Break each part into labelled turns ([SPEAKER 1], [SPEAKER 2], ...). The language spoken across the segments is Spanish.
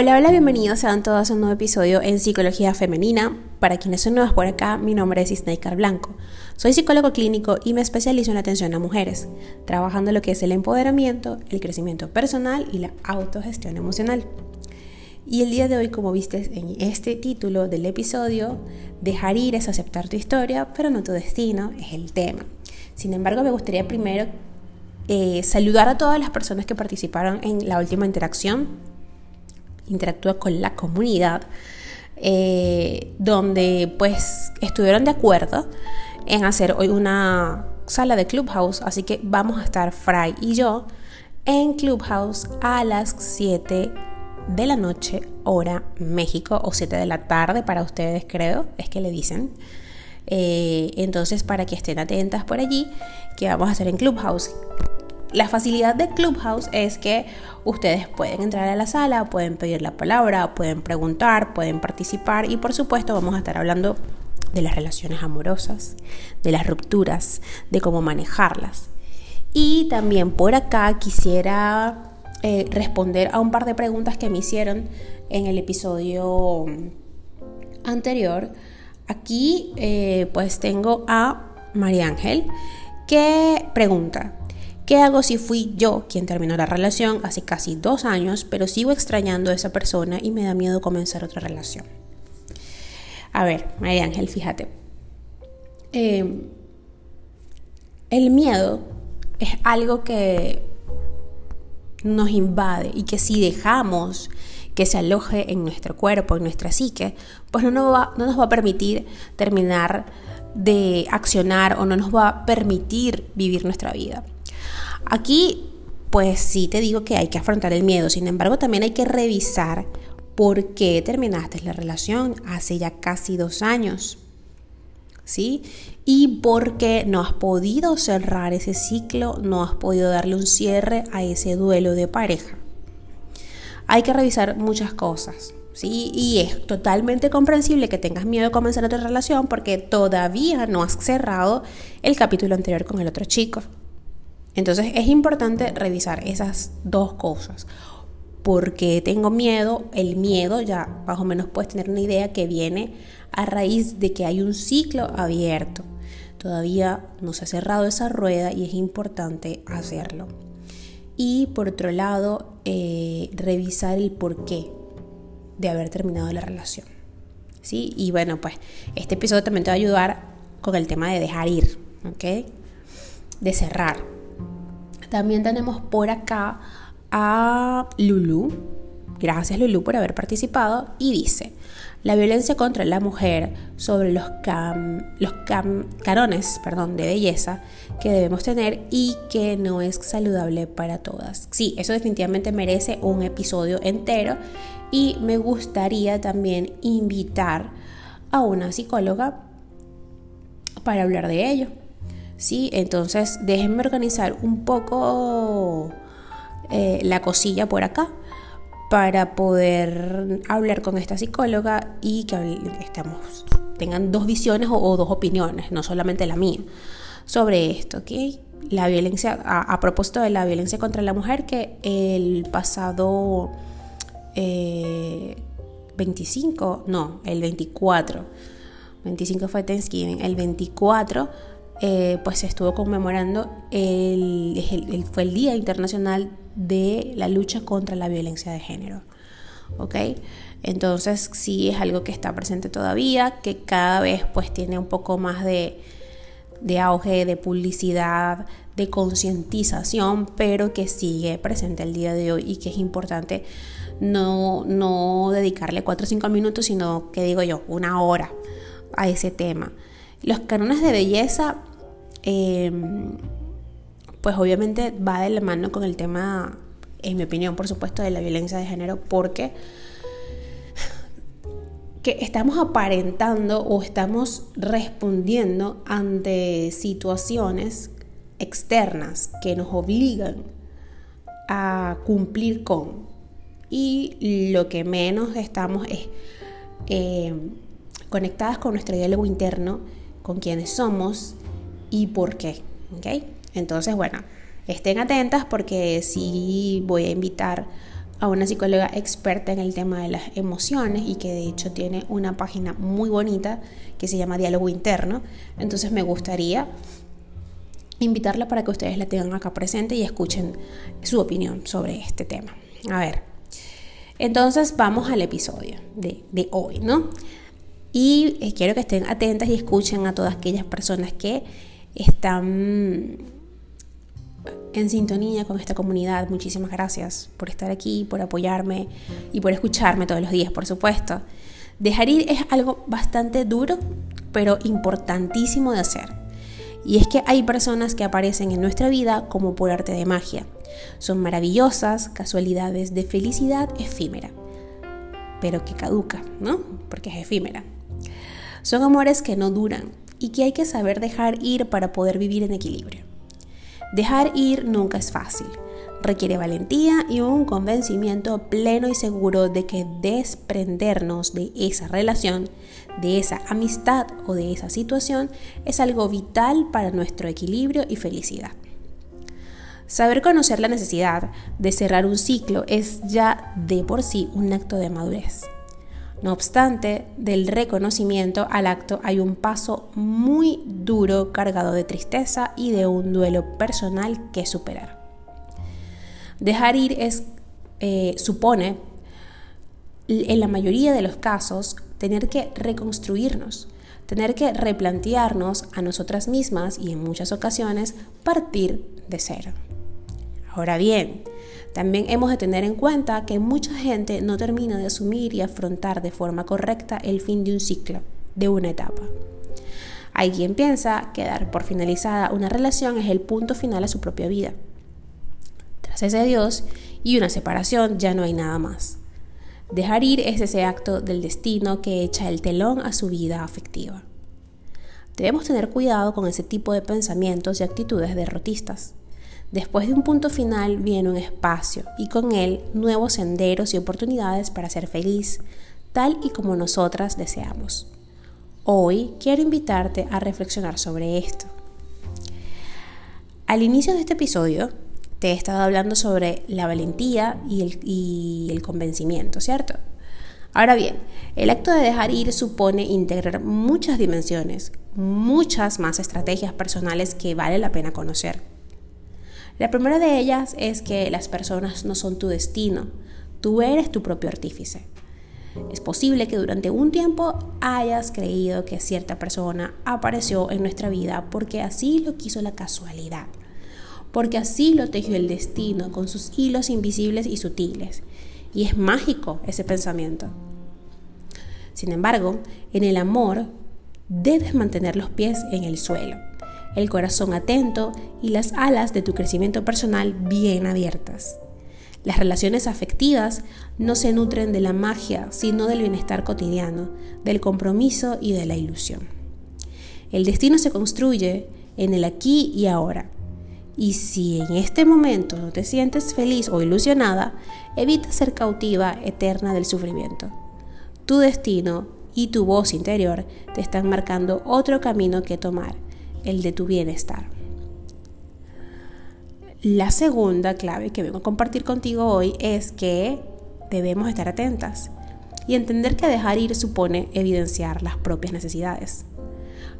[SPEAKER 1] Hola, hola, bienvenidos sean todos a un nuevo episodio en Psicología Femenina. Para quienes son nuevos por acá, mi nombre es Isnaikar Blanco. Soy psicólogo clínico y me especializo en atención a mujeres, trabajando lo que es el empoderamiento, el crecimiento personal y la autogestión emocional. Y el día de hoy, como viste en este título del episodio, dejar ir es aceptar tu historia, pero no tu destino, es el tema. Sin embargo, me gustaría primero eh, saludar a todas las personas que participaron en la última interacción interactúa con la comunidad, eh, donde pues estuvieron de acuerdo en hacer hoy una sala de Clubhouse, así que vamos a estar Fry y yo en Clubhouse a las 7 de la noche, hora México, o 7 de la tarde para ustedes creo, es que le dicen. Eh, entonces, para que estén atentas por allí, que vamos a hacer en Clubhouse. La facilidad de Clubhouse es que ustedes pueden entrar a la sala, pueden pedir la palabra, pueden preguntar, pueden participar y por supuesto vamos a estar hablando de las relaciones amorosas, de las rupturas, de cómo manejarlas. Y también por acá quisiera eh, responder a un par de preguntas que me hicieron en el episodio anterior. Aquí eh, pues tengo a María Ángel que pregunta, ¿Qué hago si fui yo quien terminó la relación hace casi dos años, pero sigo extrañando a esa persona y me da miedo comenzar otra relación? A ver, María Ángel, fíjate. Eh, el miedo es algo que nos invade y que si dejamos que se aloje en nuestro cuerpo, en nuestra psique, pues no nos va, no nos va a permitir terminar de accionar o no nos va a permitir vivir nuestra vida. Aquí, pues sí te digo que hay que afrontar el miedo, sin embargo también hay que revisar por qué terminaste la relación hace ya casi dos años. ¿Sí? Y por qué no has podido cerrar ese ciclo, no has podido darle un cierre a ese duelo de pareja. Hay que revisar muchas cosas. ¿Sí? Y es totalmente comprensible que tengas miedo de comenzar otra relación porque todavía no has cerrado el capítulo anterior con el otro chico. Entonces es importante revisar esas dos cosas. Porque tengo miedo, el miedo ya más o menos puedes tener una idea que viene a raíz de que hay un ciclo abierto. Todavía no se ha cerrado esa rueda y es importante hacerlo. Y por otro lado, eh, revisar el porqué de haber terminado la relación. ¿Sí? Y bueno, pues este episodio también te va a ayudar con el tema de dejar ir, ¿ok? De cerrar. También tenemos por acá a Lulu. Gracias Lulu por haber participado. Y dice, la violencia contra la mujer sobre los, los carones perdón, de belleza que debemos tener y que no es saludable para todas. Sí, eso definitivamente merece un episodio entero y me gustaría también invitar a una psicóloga para hablar de ello. ¿Sí? Entonces déjenme organizar un poco eh, la cosilla por acá para poder hablar con esta psicóloga y que tengan dos visiones o, dos opiniones, no solamente la mía, sobre esto, ¿ok? La violencia, a, propósito de la violencia contra la mujer, que el pasado 25, eh, no, el 24, 25 fue Thanksgiving, el 24 eh, pues se estuvo conmemorando, el, fue el Día Internacional de la Lucha contra la Violencia de Género. ¿Ok? Entonces sí es algo que está presente todavía, que cada vez pues tiene un poco más de, de auge, de publicidad, de concientización, pero que sigue presente el día de hoy y que es importante no, no dedicarle 4 o 5 minutos, sino que digo yo, una hora a ese tema. Los cánones de belleza Em, pues obviamente va de la mano con el tema, en mi opinión, por supuesto, de la violencia de género, porque que estamos aparentando o estamos respondiendo ante situaciones externas que nos obligan a cumplir con. Y lo que menos estamos es em, conectadas con nuestro diálogo interno, con quienes somos y por qué. ¿ok? Entonces, bueno, estén atentas porque sí voy a invitar a una psicóloga experta en el tema de las emociones y que de hecho tiene una página muy bonita que se llama Diálogo Interno. Entonces me gustaría invitarla para que ustedes la tengan acá presente y escuchen su opinión sobre este tema. A ver, entonces vamos al episodio de, de hoy, ¿no? Y eh, quiero que estén atentas y escuchen a todas aquellas personas que están en sintonía con esta comunidad. Muchísimas gracias por estar aquí, por apoyarme y por escucharme todos los días, por supuesto. Dejar ir es algo bastante duro, pero importantísimo de hacer. Y es que hay personas que aparecen en nuestra vida como por arte de magia. Son maravillosas casualidades de felicidad efímera, pero que caduca, ¿no? Porque es efímera. Son amores que no duran y que hay que saber dejar ir para poder vivir en equilibrio. Dejar ir nunca es fácil. Requiere valentía y un convencimiento pleno y seguro de que desprendernos de esa relación, de esa amistad o de esa situación es algo vital para nuestro equilibrio y felicidad. Saber conocer la necesidad de cerrar un ciclo es ya de por sí un acto de madurez. No obstante, del reconocimiento al acto hay un paso muy duro cargado de tristeza y de un duelo personal que superar. Dejar ir es, eh, supone, en la mayoría de los casos, tener que reconstruirnos, tener que replantearnos a nosotras mismas y en muchas ocasiones partir de cero. Ahora bien, también hemos de tener en cuenta que mucha gente no termina de asumir y afrontar de forma correcta el fin de un ciclo, de una etapa. Hay quien piensa que dar por finalizada una relación es el punto final a su propia vida. Tras ese adiós y una separación ya no hay nada más. Dejar ir es ese acto del destino que echa el telón a su vida afectiva. Debemos tener cuidado con ese tipo de pensamientos y actitudes derrotistas. Después de un punto final viene un espacio y con él nuevos senderos y oportunidades para ser feliz, tal y como nosotras deseamos. Hoy quiero invitarte a reflexionar sobre esto. Al inicio de este episodio te he estado hablando sobre la valentía y el, y el convencimiento, ¿cierto? Ahora bien, el acto de dejar ir supone integrar muchas dimensiones, muchas más estrategias personales que vale la pena conocer. La primera de ellas es que las personas no son tu destino, tú eres tu propio artífice. Es posible que durante un tiempo hayas creído que cierta persona apareció en nuestra vida porque así lo quiso la casualidad, porque así lo tejió el destino con sus hilos invisibles y sutiles. Y es mágico ese pensamiento. Sin embargo, en el amor debes mantener los pies en el suelo el corazón atento y las alas de tu crecimiento personal bien abiertas. Las relaciones afectivas no se nutren de la magia, sino del bienestar cotidiano, del compromiso y de la ilusión. El destino se construye en el aquí y ahora. Y si en este momento no te sientes feliz o ilusionada, evita ser cautiva eterna del sufrimiento. Tu destino y tu voz interior te están marcando otro camino que tomar el de tu bienestar. La segunda clave que vengo a compartir contigo hoy es que debemos estar atentas y entender que dejar ir supone evidenciar las propias necesidades.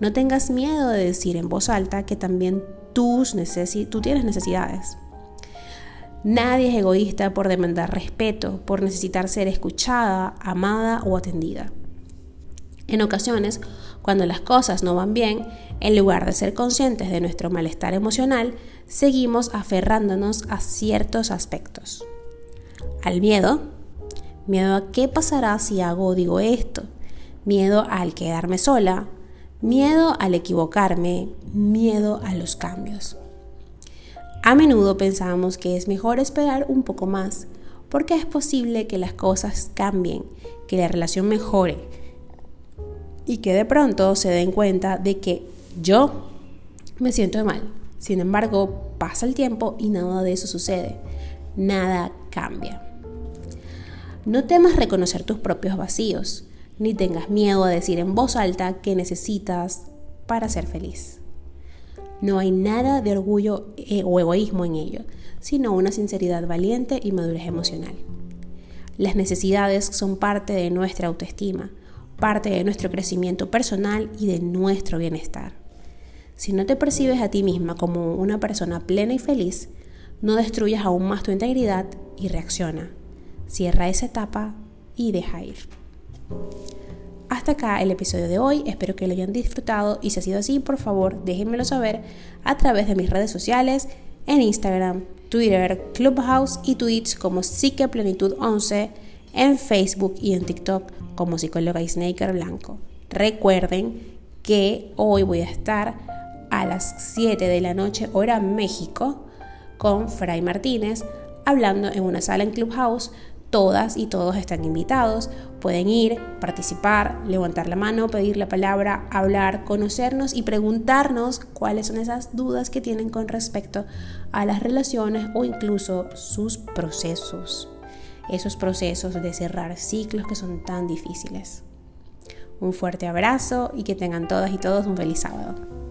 [SPEAKER 1] No tengas miedo de decir en voz alta que también tus tú tienes necesidades. Nadie es egoísta por demandar respeto, por necesitar ser escuchada, amada o atendida. En ocasiones, cuando las cosas no van bien, en lugar de ser conscientes de nuestro malestar emocional, seguimos aferrándonos a ciertos aspectos. Al miedo, miedo a qué pasará si hago o digo esto, miedo al quedarme sola, miedo al equivocarme, miedo a los cambios. A menudo pensamos que es mejor esperar un poco más, porque es posible que las cosas cambien, que la relación mejore, y que de pronto se den cuenta de que yo me siento mal. Sin embargo, pasa el tiempo y nada de eso sucede. Nada cambia. No temas reconocer tus propios vacíos, ni tengas miedo a decir en voz alta que necesitas para ser feliz. No hay nada de orgullo eh, o egoísmo en ello, sino una sinceridad valiente y madurez emocional. Las necesidades son parte de nuestra autoestima, parte de nuestro crecimiento personal y de nuestro bienestar. Si no te percibes a ti misma como una persona plena y feliz, no destruyas aún más tu integridad y reacciona. Cierra esa etapa y deja ir. Hasta acá el episodio de hoy, espero que lo hayan disfrutado y si ha sido así, por favor déjenmelo saber a través de mis redes sociales, en Instagram, Twitter, Clubhouse y Twitch como Plenitud 11, en Facebook y en TikTok como psicóloga Snaker Blanco. Recuerden que hoy voy a estar a las 7 de la noche hora México con Fray Martínez hablando en una sala en Clubhouse Todas y todos están invitados, pueden ir, participar, levantar la mano, pedir la palabra, hablar, conocernos y preguntarnos cuáles son esas dudas que tienen con respecto a las relaciones o incluso sus procesos. Esos procesos de cerrar ciclos que son tan difíciles. Un fuerte abrazo y que tengan todas y todos un feliz sábado.